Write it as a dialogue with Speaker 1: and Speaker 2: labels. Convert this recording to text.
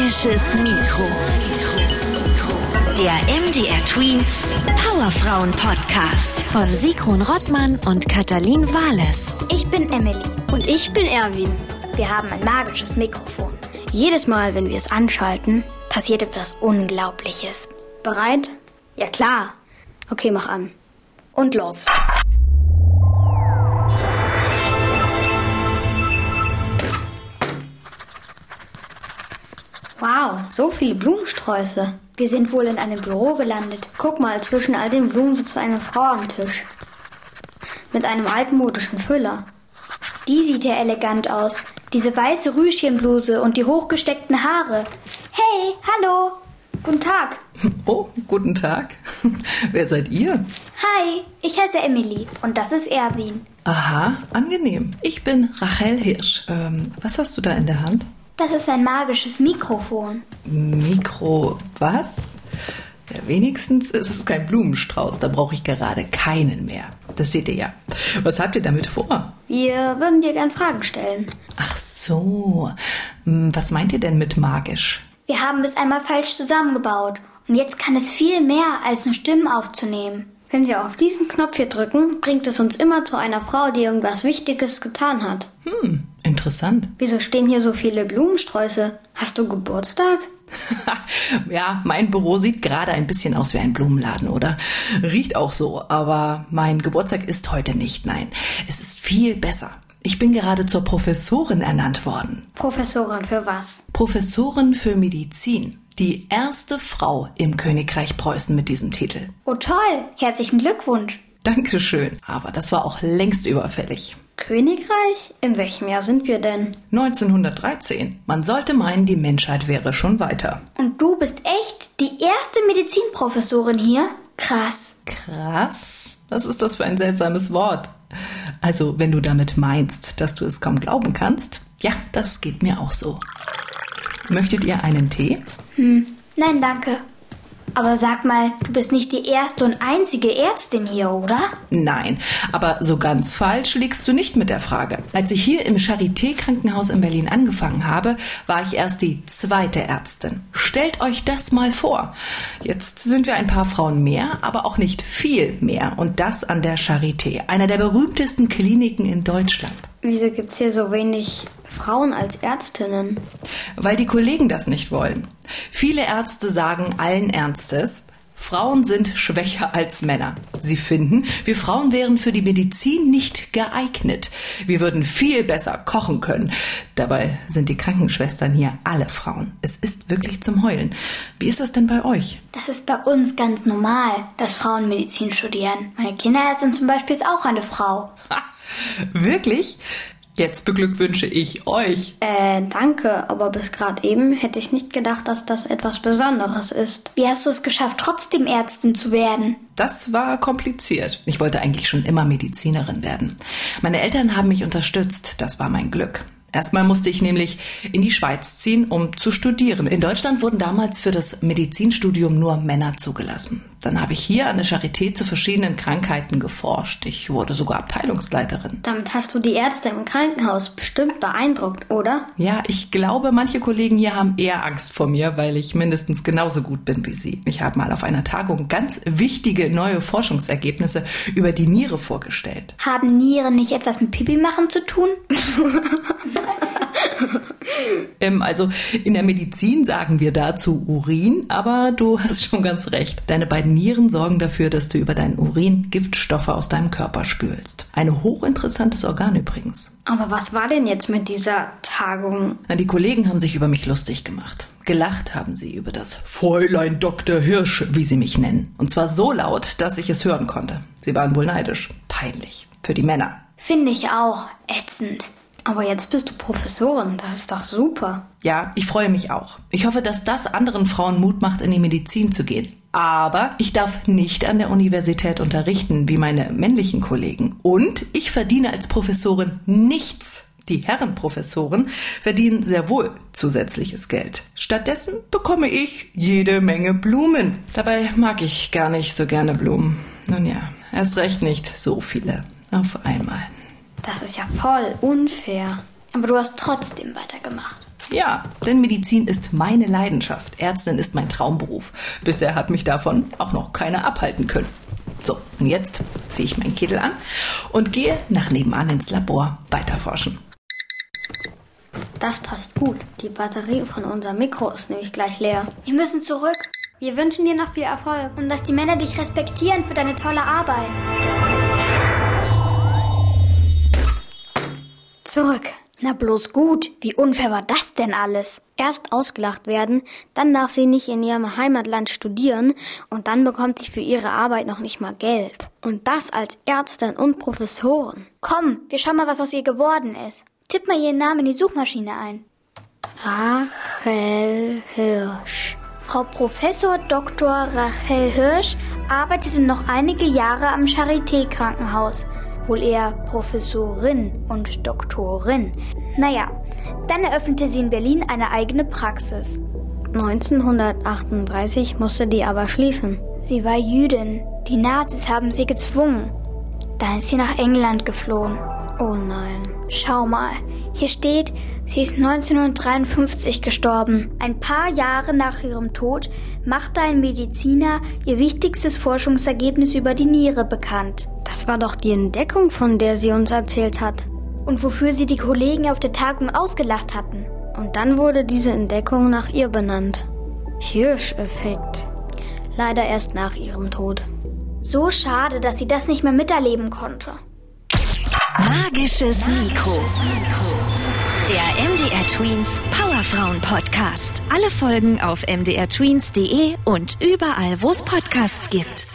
Speaker 1: Magisches Mikro. Der MDR Tweens Powerfrauen Podcast von Sigrun Rottmann und Katalin Wales.
Speaker 2: Ich bin Emily.
Speaker 3: Und ich bin Erwin.
Speaker 2: Wir haben ein magisches Mikrofon. Jedes Mal, wenn wir es anschalten, passiert etwas Unglaubliches.
Speaker 3: Bereit?
Speaker 2: Ja klar.
Speaker 3: Okay, mach an.
Speaker 2: Und los.
Speaker 3: So viele Blumensträuße.
Speaker 2: Wir sind wohl in einem Büro gelandet.
Speaker 3: Guck mal, zwischen all den Blumen sitzt eine Frau am Tisch. Mit einem altmodischen Füller.
Speaker 2: Die sieht ja elegant aus. Diese weiße Rüschchenbluse und die hochgesteckten Haare. Hey, hallo. Guten Tag.
Speaker 4: Oh, guten Tag. Wer seid ihr?
Speaker 2: Hi, ich heiße Emily und das ist Erwin.
Speaker 4: Aha, angenehm. Ich bin Rachel Hirsch. Ähm, was hast du da in der Hand?
Speaker 2: Das ist ein magisches Mikrofon.
Speaker 4: Mikro was? Ja, wenigstens ist es kein Blumenstrauß. Da brauche ich gerade keinen mehr. Das seht ihr ja. Was habt ihr damit vor?
Speaker 3: Wir würden dir gern Fragen stellen.
Speaker 4: Ach so. Hm, Was meint ihr denn mit magisch?
Speaker 2: Wir haben es einmal falsch zusammengebaut und jetzt kann es viel mehr als nur Stimmen aufzunehmen.
Speaker 3: Wenn wir auf diesen Knopf hier drücken, bringt es uns immer zu einer Frau, die irgendwas Wichtiges getan hat.
Speaker 4: Hm, interessant.
Speaker 3: Wieso stehen hier so viele Blumensträuße? Hast du Geburtstag?
Speaker 4: ja, mein Büro sieht gerade ein bisschen aus wie ein Blumenladen, oder? Riecht auch so, aber mein Geburtstag ist heute nicht, nein. Es ist viel besser. Ich bin gerade zur Professorin ernannt worden.
Speaker 3: Professorin für was?
Speaker 4: Professorin für Medizin. Die erste Frau im Königreich Preußen mit diesem Titel.
Speaker 2: Oh toll, herzlichen Glückwunsch.
Speaker 4: Dankeschön. Aber das war auch längst überfällig.
Speaker 3: Königreich? In welchem Jahr sind wir denn?
Speaker 4: 1913. Man sollte meinen, die Menschheit wäre schon weiter.
Speaker 2: Und du bist echt die erste Medizinprofessorin hier? Krass.
Speaker 4: Krass. Was ist das für ein seltsames Wort? Also, wenn du damit meinst, dass du es kaum glauben kannst, ja, das geht mir auch so. Möchtet ihr einen Tee?
Speaker 2: Nein, danke. Aber sag mal, du bist nicht die erste und einzige Ärztin hier, oder?
Speaker 4: Nein, aber so ganz falsch liegst du nicht mit der Frage. Als ich hier im Charité-Krankenhaus in Berlin angefangen habe, war ich erst die zweite Ärztin. Stellt euch das mal vor. Jetzt sind wir ein paar Frauen mehr, aber auch nicht viel mehr. Und das an der Charité, einer der berühmtesten Kliniken in Deutschland.
Speaker 3: Wieso gibt's hier so wenig Frauen als Ärztinnen?
Speaker 4: Weil die Kollegen das nicht wollen. Viele Ärzte sagen allen Ernstes, Frauen sind schwächer als Männer. Sie finden, wir Frauen wären für die Medizin nicht geeignet. Wir würden viel besser kochen können. Dabei sind die Krankenschwestern hier alle Frauen. Es ist wirklich zum Heulen. Wie ist das denn bei euch?
Speaker 2: Das ist bei uns ganz normal, dass Frauen Medizin studieren. Meine Kinderärztin zum Beispiel ist auch eine Frau.
Speaker 4: Ha, wirklich? Jetzt beglückwünsche ich euch.
Speaker 3: Äh, danke, aber bis gerade eben hätte ich nicht gedacht, dass das etwas Besonderes ist.
Speaker 2: Wie hast du es geschafft, trotzdem Ärztin zu werden?
Speaker 4: Das war kompliziert. Ich wollte eigentlich schon immer Medizinerin werden. Meine Eltern haben mich unterstützt. Das war mein Glück. Erstmal musste ich nämlich in die Schweiz ziehen, um zu studieren. In Deutschland wurden damals für das Medizinstudium nur Männer zugelassen. Dann habe ich hier an der Charité zu verschiedenen Krankheiten geforscht. Ich wurde sogar Abteilungsleiterin.
Speaker 3: Damit hast du die Ärzte im Krankenhaus bestimmt beeindruckt, oder?
Speaker 4: Ja, ich glaube, manche Kollegen hier haben eher Angst vor mir, weil ich mindestens genauso gut bin wie sie. Ich habe mal auf einer Tagung ganz wichtige neue Forschungsergebnisse über die Niere vorgestellt.
Speaker 2: Haben Nieren nicht etwas mit Pipi machen zu tun?
Speaker 4: Ähm, also in der Medizin sagen wir dazu Urin, aber du hast schon ganz recht. Deine beiden Nieren sorgen dafür, dass du über deinen Urin Giftstoffe aus deinem Körper spülst. Ein hochinteressantes Organ übrigens.
Speaker 3: Aber was war denn jetzt mit dieser Tagung?
Speaker 4: Na, die Kollegen haben sich über mich lustig gemacht. Gelacht haben sie über das Fräulein Dr. Hirsch, wie sie mich nennen. Und zwar so laut, dass ich es hören konnte. Sie waren wohl neidisch. Peinlich. Für die Männer.
Speaker 2: Finde ich auch. Ätzend.
Speaker 3: Aber jetzt bist du Professorin, das ist doch super.
Speaker 4: Ja, ich freue mich auch. Ich hoffe, dass das anderen Frauen Mut macht, in die Medizin zu gehen. Aber ich darf nicht an der Universität unterrichten wie meine männlichen Kollegen. Und ich verdiene als Professorin nichts. Die Herrenprofessoren verdienen sehr wohl zusätzliches Geld. Stattdessen bekomme ich jede Menge Blumen. Dabei mag ich gar nicht so gerne Blumen. Nun ja, erst recht nicht so viele auf einmal.
Speaker 3: Das ist ja voll unfair.
Speaker 2: Aber du hast trotzdem weitergemacht.
Speaker 4: Ja, denn Medizin ist meine Leidenschaft. Ärztin ist mein Traumberuf. Bisher hat mich davon auch noch keiner abhalten können. So, und jetzt ziehe ich meinen Kittel an und gehe nach nebenan ins Labor weiterforschen.
Speaker 3: Das passt gut. Die Batterie von unserem Mikro ist nämlich gleich leer.
Speaker 2: Wir müssen zurück.
Speaker 3: Wir wünschen dir noch viel Erfolg.
Speaker 2: Und dass die Männer dich respektieren für deine tolle Arbeit.
Speaker 3: Zurück.
Speaker 2: Na bloß gut. Wie unfair war das denn alles?
Speaker 3: Erst ausgelacht werden, dann darf sie nicht in ihrem Heimatland studieren und dann bekommt sie für ihre Arbeit noch nicht mal Geld. Und das als Ärztin und Professorin.
Speaker 2: Komm, wir schauen mal, was aus ihr geworden ist. Tipp mal ihren Namen in die Suchmaschine ein.
Speaker 3: Rachel Hirsch.
Speaker 2: Frau Professor Dr. Rachel Hirsch arbeitete noch einige Jahre am Charité-Krankenhaus. Wohl eher Professorin und Doktorin. Naja, dann eröffnete sie in Berlin eine eigene Praxis.
Speaker 3: 1938 musste die aber schließen.
Speaker 2: Sie war Jüdin. Die Nazis haben sie gezwungen. Dann ist sie nach England geflohen.
Speaker 3: Oh nein.
Speaker 2: Schau mal, hier steht, sie ist 1953 gestorben. Ein paar Jahre nach ihrem Tod machte ein Mediziner ihr wichtigstes Forschungsergebnis über die Niere bekannt.
Speaker 3: Das war doch die Entdeckung, von der sie uns erzählt hat.
Speaker 2: Und wofür sie die Kollegen auf der Tagung ausgelacht hatten.
Speaker 3: Und dann wurde diese Entdeckung nach ihr benannt. Hirsch-Effekt. Leider erst nach ihrem Tod.
Speaker 2: So schade, dass sie das nicht mehr miterleben konnte.
Speaker 1: Magisches Mikro. Der MDR Tweens Powerfrauen Podcast. Alle Folgen auf mdrtweens.de und überall, wo es Podcasts gibt.